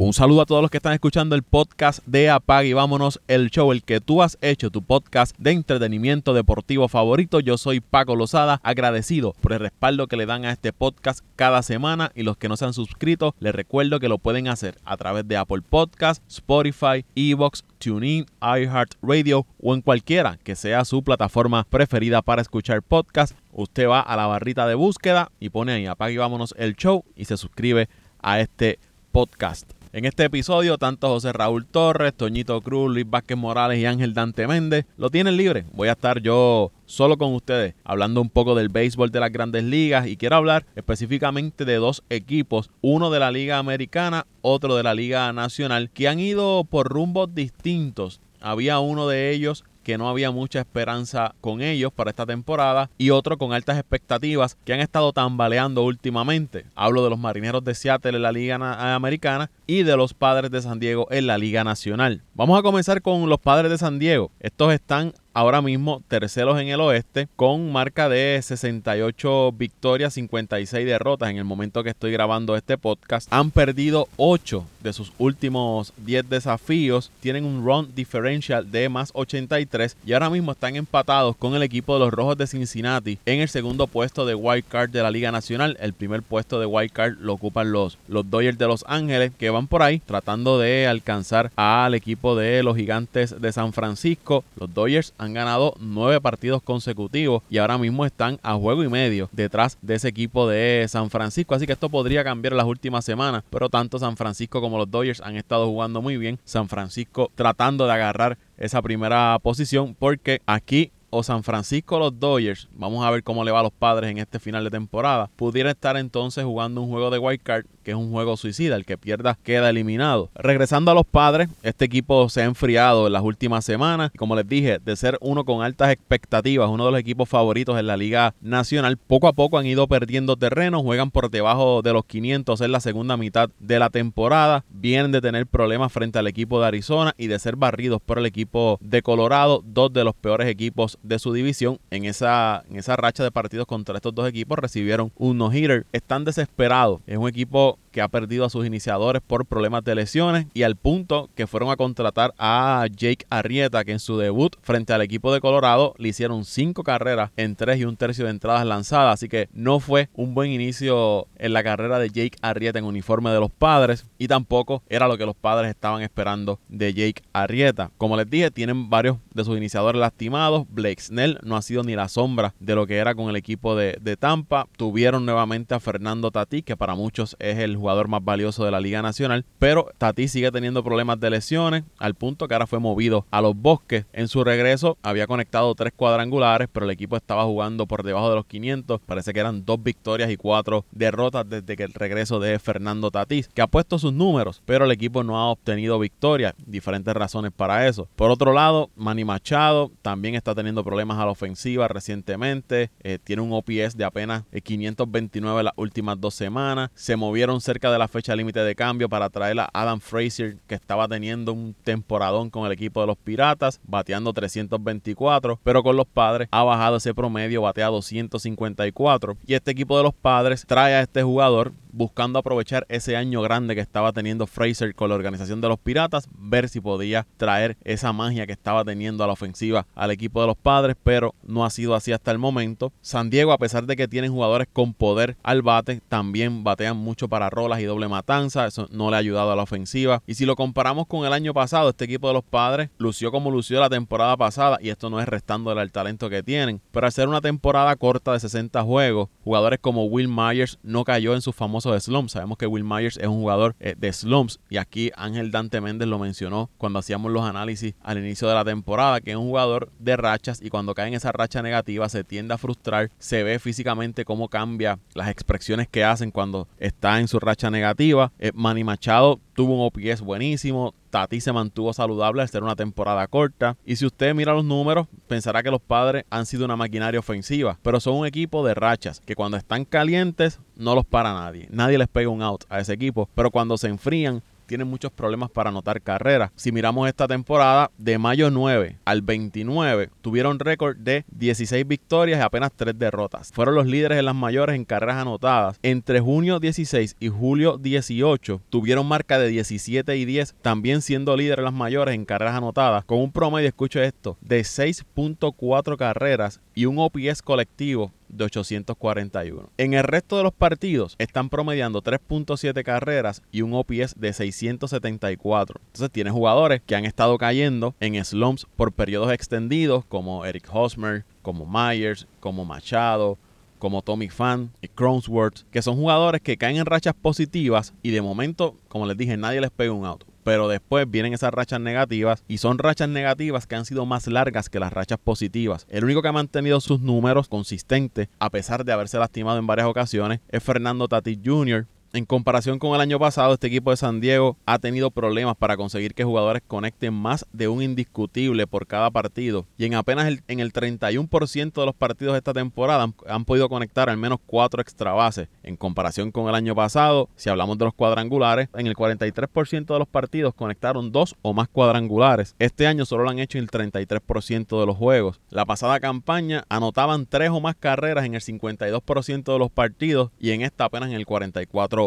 Un saludo a todos los que están escuchando el podcast de Apague y Vámonos, el show, el que tú has hecho, tu podcast de entretenimiento deportivo favorito. Yo soy Paco Lozada, agradecido por el respaldo que le dan a este podcast cada semana y los que no se han suscrito, les recuerdo que lo pueden hacer a través de Apple Podcast, Spotify, Evox, TuneIn, iHeartRadio o en cualquiera que sea su plataforma preferida para escuchar podcast. Usted va a la barrita de búsqueda y pone ahí Apague y Vámonos el show y se suscribe a este podcast. En este episodio, tanto José Raúl Torres, Toñito Cruz, Luis Vázquez Morales y Ángel Dante Méndez lo tienen libre. Voy a estar yo solo con ustedes hablando un poco del béisbol de las grandes ligas y quiero hablar específicamente de dos equipos, uno de la Liga Americana, otro de la Liga Nacional, que han ido por rumbos distintos. Había uno de ellos que no había mucha esperanza con ellos para esta temporada y otro con altas expectativas que han estado tambaleando últimamente. Hablo de los Marineros de Seattle en la Liga Americana y de los Padres de San Diego en la Liga Nacional. Vamos a comenzar con los Padres de San Diego. Estos están ahora mismo terceros en el oeste con marca de 68 victorias, 56 derrotas en el momento que estoy grabando este podcast. Han perdido 8 de sus últimos 10 desafíos, tienen un run differential de más 83 y ahora mismo están empatados con el equipo de los Rojos de Cincinnati en el segundo puesto de wild card de la Liga Nacional. El primer puesto de wild card lo ocupan los, los Dodgers de Los Ángeles que van por ahí tratando de alcanzar al equipo de los Gigantes de San Francisco. Los Dodgers han ganado nueve partidos consecutivos y ahora mismo están a juego y medio detrás de ese equipo de San Francisco. Así que esto podría cambiar las últimas semanas, pero tanto San Francisco como los Dodgers han estado jugando muy bien. San Francisco tratando de agarrar esa primera posición porque aquí o San Francisco los Dodgers, vamos a ver cómo le va a los padres en este final de temporada, pudiera estar entonces jugando un juego de wild card que es un juego suicida, el que pierda queda eliminado. Regresando a los padres, este equipo se ha enfriado en las últimas semanas, como les dije, de ser uno con altas expectativas, uno de los equipos favoritos en la Liga Nacional, poco a poco han ido perdiendo terreno, juegan por debajo de los 500 en la segunda mitad de la temporada, vienen de tener problemas frente al equipo de Arizona y de ser barridos por el equipo de Colorado, dos de los peores equipos de su división. En esa, en esa racha de partidos contra estos dos equipos recibieron un no-hitter. Están desesperados. Es un equipo out. Que ha perdido a sus iniciadores por problemas de lesiones y al punto que fueron a contratar a Jake Arrieta que en su debut frente al equipo de Colorado le hicieron cinco carreras en tres y un tercio de entradas lanzadas. Así que no fue un buen inicio en la carrera de Jake Arrieta en uniforme de los padres y tampoco era lo que los padres estaban esperando de Jake Arrieta. Como les dije tienen varios de sus iniciadores lastimados. Blake Snell no ha sido ni la sombra de lo que era con el equipo de, de Tampa. Tuvieron nuevamente a Fernando Tati que para muchos es el jugador más valioso de la Liga Nacional. Pero Tati sigue teniendo problemas de lesiones, al punto que ahora fue movido a los bosques. En su regreso había conectado tres cuadrangulares, pero el equipo estaba jugando por debajo de los 500. Parece que eran dos victorias y cuatro derrotas desde que el regreso de Fernando Tatís, que ha puesto sus números, pero el equipo no ha obtenido victorias. Diferentes razones para eso. Por otro lado, Manny Machado también está teniendo problemas a la ofensiva recientemente. Eh, tiene un OPS de apenas 529 las últimas dos semanas. Se movieron cerca de la fecha límite de cambio para traer a Adam Frazier, que estaba teniendo un temporadón con el equipo de los Piratas, bateando 324, pero con los padres ha bajado ese promedio, batea 254. Y este equipo de los padres trae a este jugador buscando aprovechar ese año grande que estaba teniendo Fraser con la organización de los Piratas, ver si podía traer esa magia que estaba teniendo a la ofensiva al equipo de los padres, pero no ha sido así hasta el momento. San Diego, a pesar de que tienen jugadores con poder al bate, también batean mucho para rolas y doble matanza, eso no le ha ayudado a la ofensiva. Y si lo comparamos con el año pasado, este equipo de los padres lució como lució la temporada pasada, y esto no es restándole al talento que tienen, pero al ser una temporada corta de 60 juegos, jugadores como Will Myers no cayó en sus famosos de slumps. Sabemos que Will Myers es un jugador eh, de slumps y aquí Ángel Dante Méndez lo mencionó cuando hacíamos los análisis al inicio de la temporada, que es un jugador de rachas y cuando cae en esa racha negativa se tiende a frustrar, se ve físicamente cómo cambia las expresiones que hacen cuando está en su racha negativa. Eh, Manny Machado tuvo un OPS buenísimo, Tati se mantuvo saludable al ser una temporada corta. Y si usted mira los números, pensará que los padres han sido una maquinaria ofensiva, pero son un equipo de rachas que cuando están calientes no los para nadie. Nadie les pega un out a ese equipo, pero cuando se enfrían tienen muchos problemas para anotar carreras. Si miramos esta temporada, de mayo 9 al 29, tuvieron récord de 16 victorias y apenas 3 derrotas. Fueron los líderes en las mayores en carreras anotadas. Entre junio 16 y julio 18, tuvieron marca de 17 y 10, también siendo líderes en las mayores en carreras anotadas, con un promedio, escucho esto, de 6.4 carreras y un OPS colectivo de 841. En el resto de los partidos están promediando 3.7 carreras y un OPS de 674. Entonces tiene jugadores que han estado cayendo en slumps por periodos extendidos como Eric Hosmer, como Myers, como Machado, como Tommy Fan y Cronsworth, que son jugadores que caen en rachas positivas y de momento, como les dije, nadie les pega un auto pero después vienen esas rachas negativas y son rachas negativas que han sido más largas que las rachas positivas. El único que ha mantenido sus números consistentes, a pesar de haberse lastimado en varias ocasiones, es Fernando Tatis Jr., en comparación con el año pasado, este equipo de San Diego ha tenido problemas para conseguir que jugadores conecten más de un indiscutible por cada partido. Y en apenas el, en el 31% de los partidos de esta temporada han, podido conectar al menos cuatro extra bases. En comparación con el año pasado, si hablamos de los cuadrangulares, en el 43% de los partidos conectaron dos o más cuadrangulares. Este año solo lo han hecho en el 33% de los juegos. La pasada campaña anotaban tres o más carreras en el 52% de los partidos y en esta apenas en el 44%.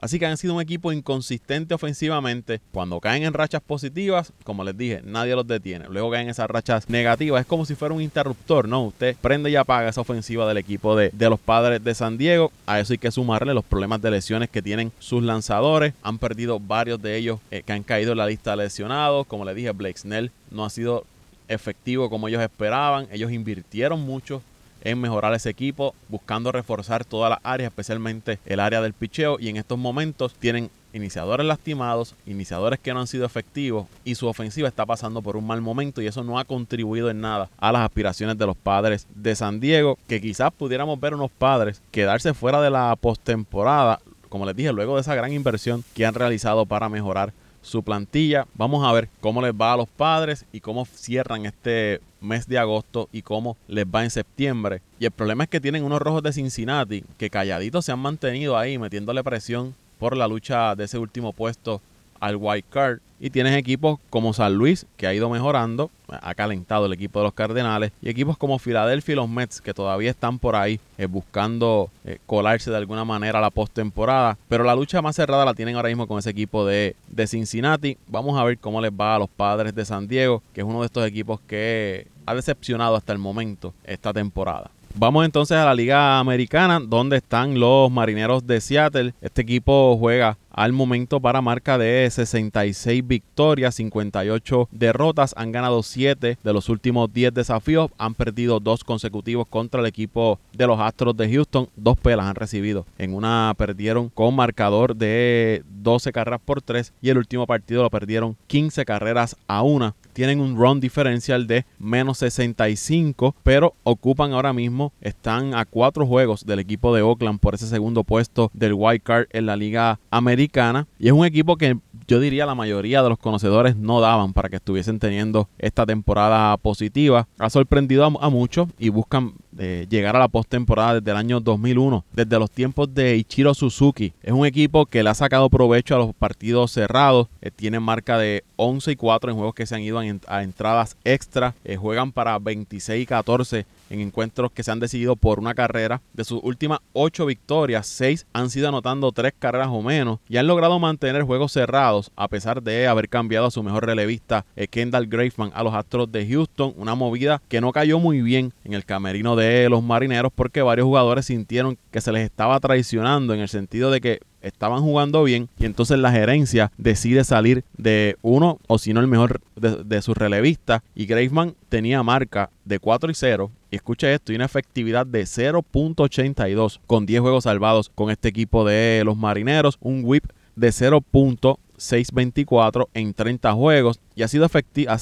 Así que han sido un equipo inconsistente ofensivamente. Cuando caen en rachas positivas, como les dije, nadie los detiene. Luego caen esas rachas negativas. Es como si fuera un interruptor, ¿no? Usted prende y apaga esa ofensiva del equipo de, de los padres de San Diego. A eso hay que sumarle los problemas de lesiones que tienen sus lanzadores. Han perdido varios de ellos eh, que han caído en la lista de lesionados. Como les dije, Blake Snell no ha sido efectivo como ellos esperaban. Ellos invirtieron mucho en mejorar ese equipo, buscando reforzar todas las áreas, especialmente el área del picheo. Y en estos momentos tienen iniciadores lastimados, iniciadores que no han sido efectivos y su ofensiva está pasando por un mal momento y eso no ha contribuido en nada a las aspiraciones de los padres de San Diego, que quizás pudiéramos ver unos padres quedarse fuera de la postemporada, como les dije, luego de esa gran inversión que han realizado para mejorar su plantilla. Vamos a ver cómo les va a los padres y cómo cierran este mes de agosto y cómo les va en septiembre. Y el problema es que tienen unos rojos de Cincinnati que calladitos se han mantenido ahí metiéndole presión por la lucha de ese último puesto al white card. Y tienes equipos como San Luis, que ha ido mejorando, ha calentado el equipo de los Cardenales, y equipos como Filadelfia y los Mets, que todavía están por ahí eh, buscando eh, colarse de alguna manera a la postemporada. Pero la lucha más cerrada la tienen ahora mismo con ese equipo de, de Cincinnati. Vamos a ver cómo les va a los padres de San Diego, que es uno de estos equipos que ha decepcionado hasta el momento esta temporada. Vamos entonces a la Liga Americana, donde están los Marineros de Seattle. Este equipo juega al momento para marca de 66 victorias, 58 derrotas. Han ganado 7 de los últimos 10 desafíos. Han perdido dos consecutivos contra el equipo de los Astros de Houston. Dos pelas han recibido. En una perdieron con marcador de 12 carreras por 3 y el último partido lo perdieron 15 carreras a una. Tienen un run diferencial de menos 65, pero ocupan ahora mismo, están a cuatro juegos del equipo de Oakland por ese segundo puesto del wild card en la Liga Americana y es un equipo que yo diría la mayoría de los conocedores no daban para que estuviesen teniendo esta temporada positiva. Ha sorprendido a, muchos y buscan llegar a la postemporada desde el año 2001, desde los tiempos de Ichiro Suzuki. Es un equipo que le ha sacado provecho a los partidos cerrados. Eh, tienen marca de 11 y 4 en juegos que se han ido a, entradas extra. Eh, juegan para 26 y 14 en encuentros que se han decidido por una carrera. De sus últimas 8 victorias, 6 han sido anotando 3 carreras o menos y han logrado mantener juegos cerrados a pesar de haber cambiado a su mejor relevista eh, Kendall Graveman a los Astros de Houston. Una movida que no cayó muy bien en el camerino de los marineros porque varios jugadores sintieron que se les estaba traicionando en el sentido de que estaban jugando bien y entonces la gerencia decide salir de uno o si no el mejor de, de sus relevistas. Y Graveman tenía marca de 4 y 0 y escucha esto, y una efectividad de 0.82 con 10 juegos salvados con este equipo de los marineros, un whip de 0.624 en 30 juegos y ha, sido ha,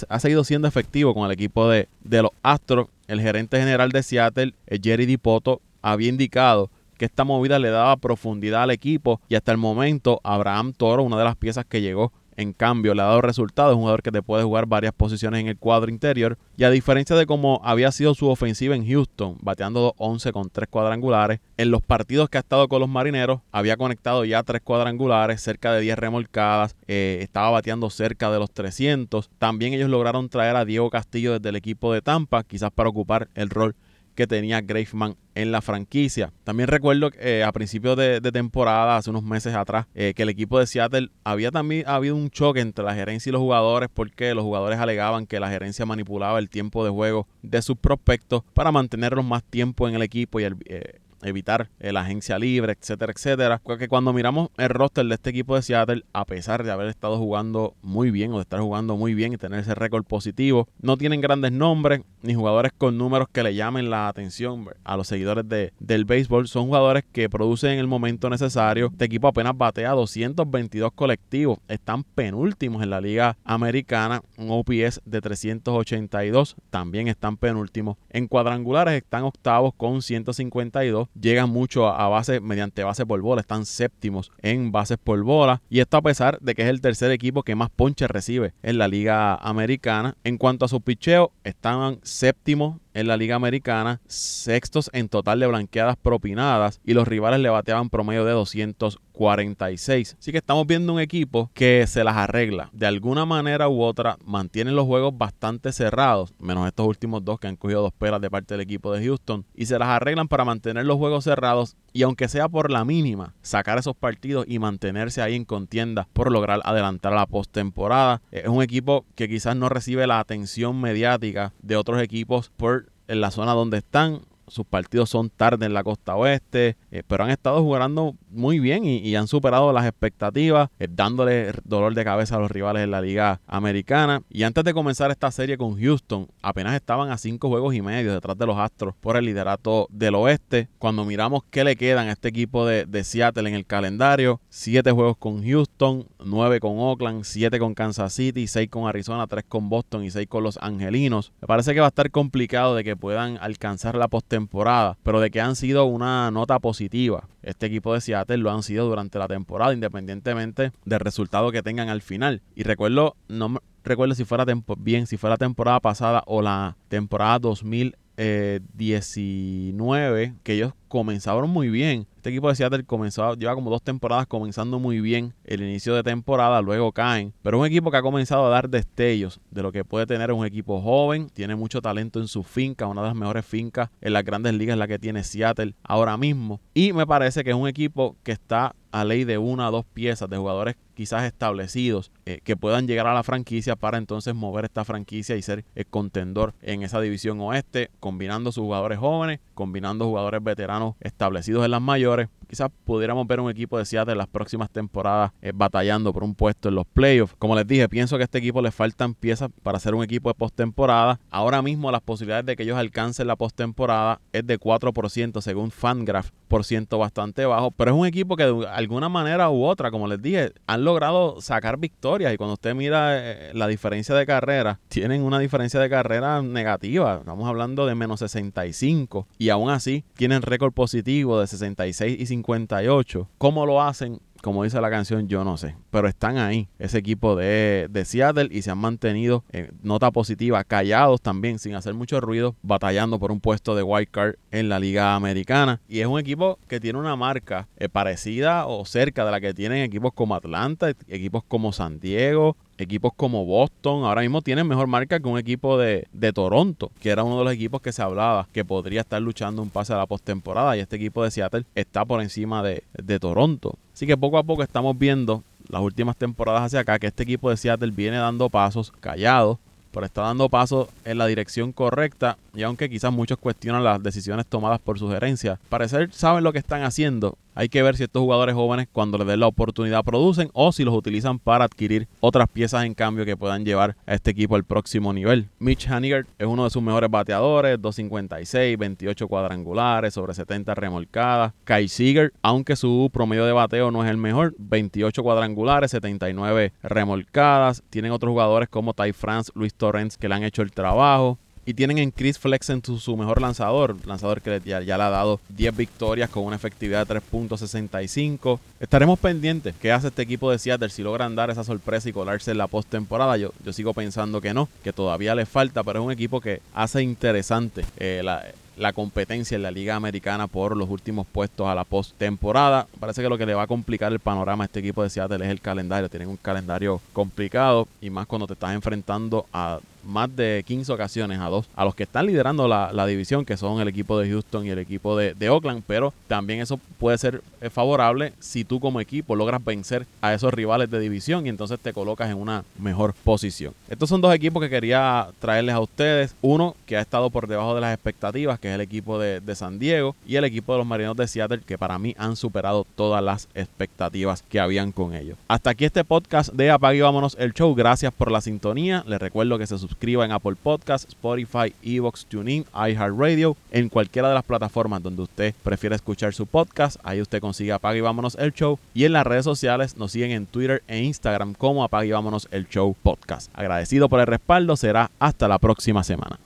ha, seguido siendo efectivo con el equipo de, de los Astros. El gerente general de Seattle, eh, Jerry Dipoto, había indicado que esta movida le daba profundidad al equipo y hasta el momento Abraham Toro, una de las piezas que llegó en cambio le ha dado resultados. Es un jugador que te puede jugar varias posiciones en el cuadro interior. Y a diferencia de cómo había sido su ofensiva en Houston, bateando 11 con 3 cuadrangulares, en los partidos que ha estado con los marineros, había conectado ya 3 cuadrangulares, cerca de 10 remolcadas, eh, estaba bateando cerca de los 300. También ellos lograron traer a Diego Castillo desde el equipo de Tampa, quizás para ocupar el rol que tenía Graveman en la franquicia. También recuerdo que eh, a principios de, temporada, hace unos meses atrás, eh, que el equipo de Seattle había también habido un choque entre la gerencia y los jugadores porque los jugadores alegaban que la gerencia manipulaba el tiempo de juego de sus prospectos para mantenerlos más tiempo en el equipo y el, eh, evitar la agencia libre, etcétera, etcétera. Porque cuando miramos el roster de este equipo de Seattle, a pesar de haber estado jugando muy bien o de estar jugando muy bien y tener ese récord positivo, no tienen grandes nombres ni jugadores con números que le llamen la atención a los seguidores de, del béisbol. Son jugadores que producen en el momento necesario. Este equipo apenas batea 222 colectivos. Están penúltimos en la liga americana. Un OPS de 382. También están penúltimos. En cuadrangulares están octavos con 152 llegan mucho a base mediante base por bola, están séptimos en bases por bola y esto a pesar de que es el tercer equipo que más ponches recibe en la liga americana. En cuanto a su picheo, están séptimos en la Liga Americana, sextos en total de blanqueadas propinadas y los rivales le bateaban promedio de 246. Así que estamos viendo un equipo que se las arregla. De alguna manera u otra mantienen los juegos bastante cerrados, menos estos últimos dos que han cogido dos pelas de parte del equipo de Houston, y se las arreglan para mantener los juegos cerrados y aunque sea por la mínima, sacar esos partidos y mantenerse ahí en contienda por lograr adelantar la postemporada. Es un equipo que quizás no recibe la atención mediática de otros equipos por en la zona donde están sus partidos son tarde en la costa oeste, eh, pero han estado jugando muy bien y, han superado las expectativas, eh, dándole dolor de cabeza a los rivales en la liga americana. Y antes de comenzar esta serie con Houston, apenas estaban a cinco juegos y medio detrás de los Astros por el liderato del oeste. Cuando miramos qué le quedan a este equipo de, Seattle en el calendario, siete juegos con Houston, nueve con Oakland, siete con Kansas City, seis con Arizona, tres con Boston y seis con los Angelinos. Me parece que va a estar complicado de que puedan alcanzar la postemporada temporada, pero de que han sido una nota positiva. Este equipo de Seattle lo han sido durante la temporada, independientemente del resultado que tengan al final. Y recuerdo, no recuerdo si fuera bien, si fuera la temporada pasada o la temporada 2019, que ellos comenzaron muy bien. Este equipo de Seattle comenzó, lleva como dos temporadas comenzando muy bien el inicio de temporada, luego caen. Pero un equipo que ha comenzado a dar destellos de lo que puede tener un equipo joven, tiene mucho talento en su finca, una de las mejores fincas en las grandes ligas la que tiene Seattle ahora mismo. Y me parece que es un equipo que está a ley de una o dos piezas de jugadores quizás establecidos eh, que puedan llegar a la franquicia para entonces mover esta franquicia y ser el contendor en esa división oeste, combinando sus jugadores jóvenes, combinando jugadores veteranos establecidos en las mayores. Quizás pudiéramos ver un equipo de Seattle en las próximas temporadas eh, batallando por un puesto en los playoffs. Como les dije, pienso que a este equipo le faltan piezas para ser un equipo de postemporada. Ahora mismo las posibilidades de que ellos alcancen la postemporada es de 4% según Fangraph, por ciento bastante bajo. Pero es un equipo que de alguna manera u otra, como les dije, han logrado sacar victorias. Y cuando usted mira eh, la diferencia de carrera, tienen una diferencia de carrera negativa. Estamos hablando de menos 65. Y aún así tienen récord positivo de 66 y 58. ¿Cómo lo hacen? como dice la canción, yo no sé. Pero están ahí, ese equipo de, de Seattle, y se han mantenido en nota positiva, callados también, sin hacer mucho ruido, batallando por un puesto de wild card en la Liga Americana. Y es un equipo que tiene una marca eh, parecida o cerca de la que tienen equipos como Atlanta, equipos como San Diego, equipos como Boston ahora mismo tienen mejor marca que un equipo de, Toronto, que era uno de los equipos que se hablaba que podría estar luchando un pase a la postemporada. Y este equipo de Seattle está por encima de, de Toronto. Así que poco a poco estamos viendo las últimas temporadas hacia acá que este equipo de Seattle viene dando pasos callados, pero está dando pasos en la dirección correcta y aunque quizás muchos cuestionan las decisiones tomadas por su gerencia, parecer saben lo que están haciendo hay que ver si estos jugadores jóvenes cuando les den la oportunidad producen o si los utilizan para adquirir otras piezas en cambio que puedan llevar a este equipo al próximo nivel. Mitch Haniger es uno de sus mejores bateadores, 256, 28 cuadrangulares, sobre 70 remolcadas. Kai Seager, aunque su promedio de bateo no es el mejor, 28 cuadrangulares, 79 remolcadas. Tienen otros jugadores como Ty France, Luis Torrens que le han hecho el trabajo. Y tienen en Chris Flex en su, mejor lanzador, lanzador que ya, ya, le ha dado 10 victorias con una efectividad de 3.65. Estaremos pendientes qué hace este equipo de Seattle si logran dar esa sorpresa y colarse en la postemporada. Yo, yo sigo pensando que no, que todavía le falta, pero es un equipo que hace interesante eh, la la competencia en la Liga Americana por los últimos puestos a la postemporada. Parece que lo que le va a complicar el panorama a este equipo de Seattle es el calendario. Tienen un calendario complicado y más cuando te estás enfrentando a más de 15 ocasiones a dos a los que están liderando la, división, que son el equipo de Houston y el equipo de, de, Oakland, pero también eso puede ser eh, favorable si tú como equipo logras vencer a esos rivales de división y entonces te colocas en una mejor posición. Estos son dos equipos que quería traerles a ustedes. Uno que ha estado por debajo de las expectativas, que es el equipo de, de San Diego, y el equipo de los Marinos de Seattle, que para mí han superado todas las expectativas que habían con ellos. Hasta aquí este podcast de Apague y Vámonos el Show. Gracias por la sintonía. Les recuerdo que se suscriban suscriba en Apple Podcasts, Spotify, Evox, TuneIn, iHeartRadio, en cualquiera de las plataformas donde usted prefiera escuchar su podcast. Ahí usted consigue Apague y Vámonos el Show. Y en las redes sociales nos siguen en Twitter e Instagram como Apague y Vámonos el Show Podcast. Agradecido por el respaldo, será hasta la próxima semana.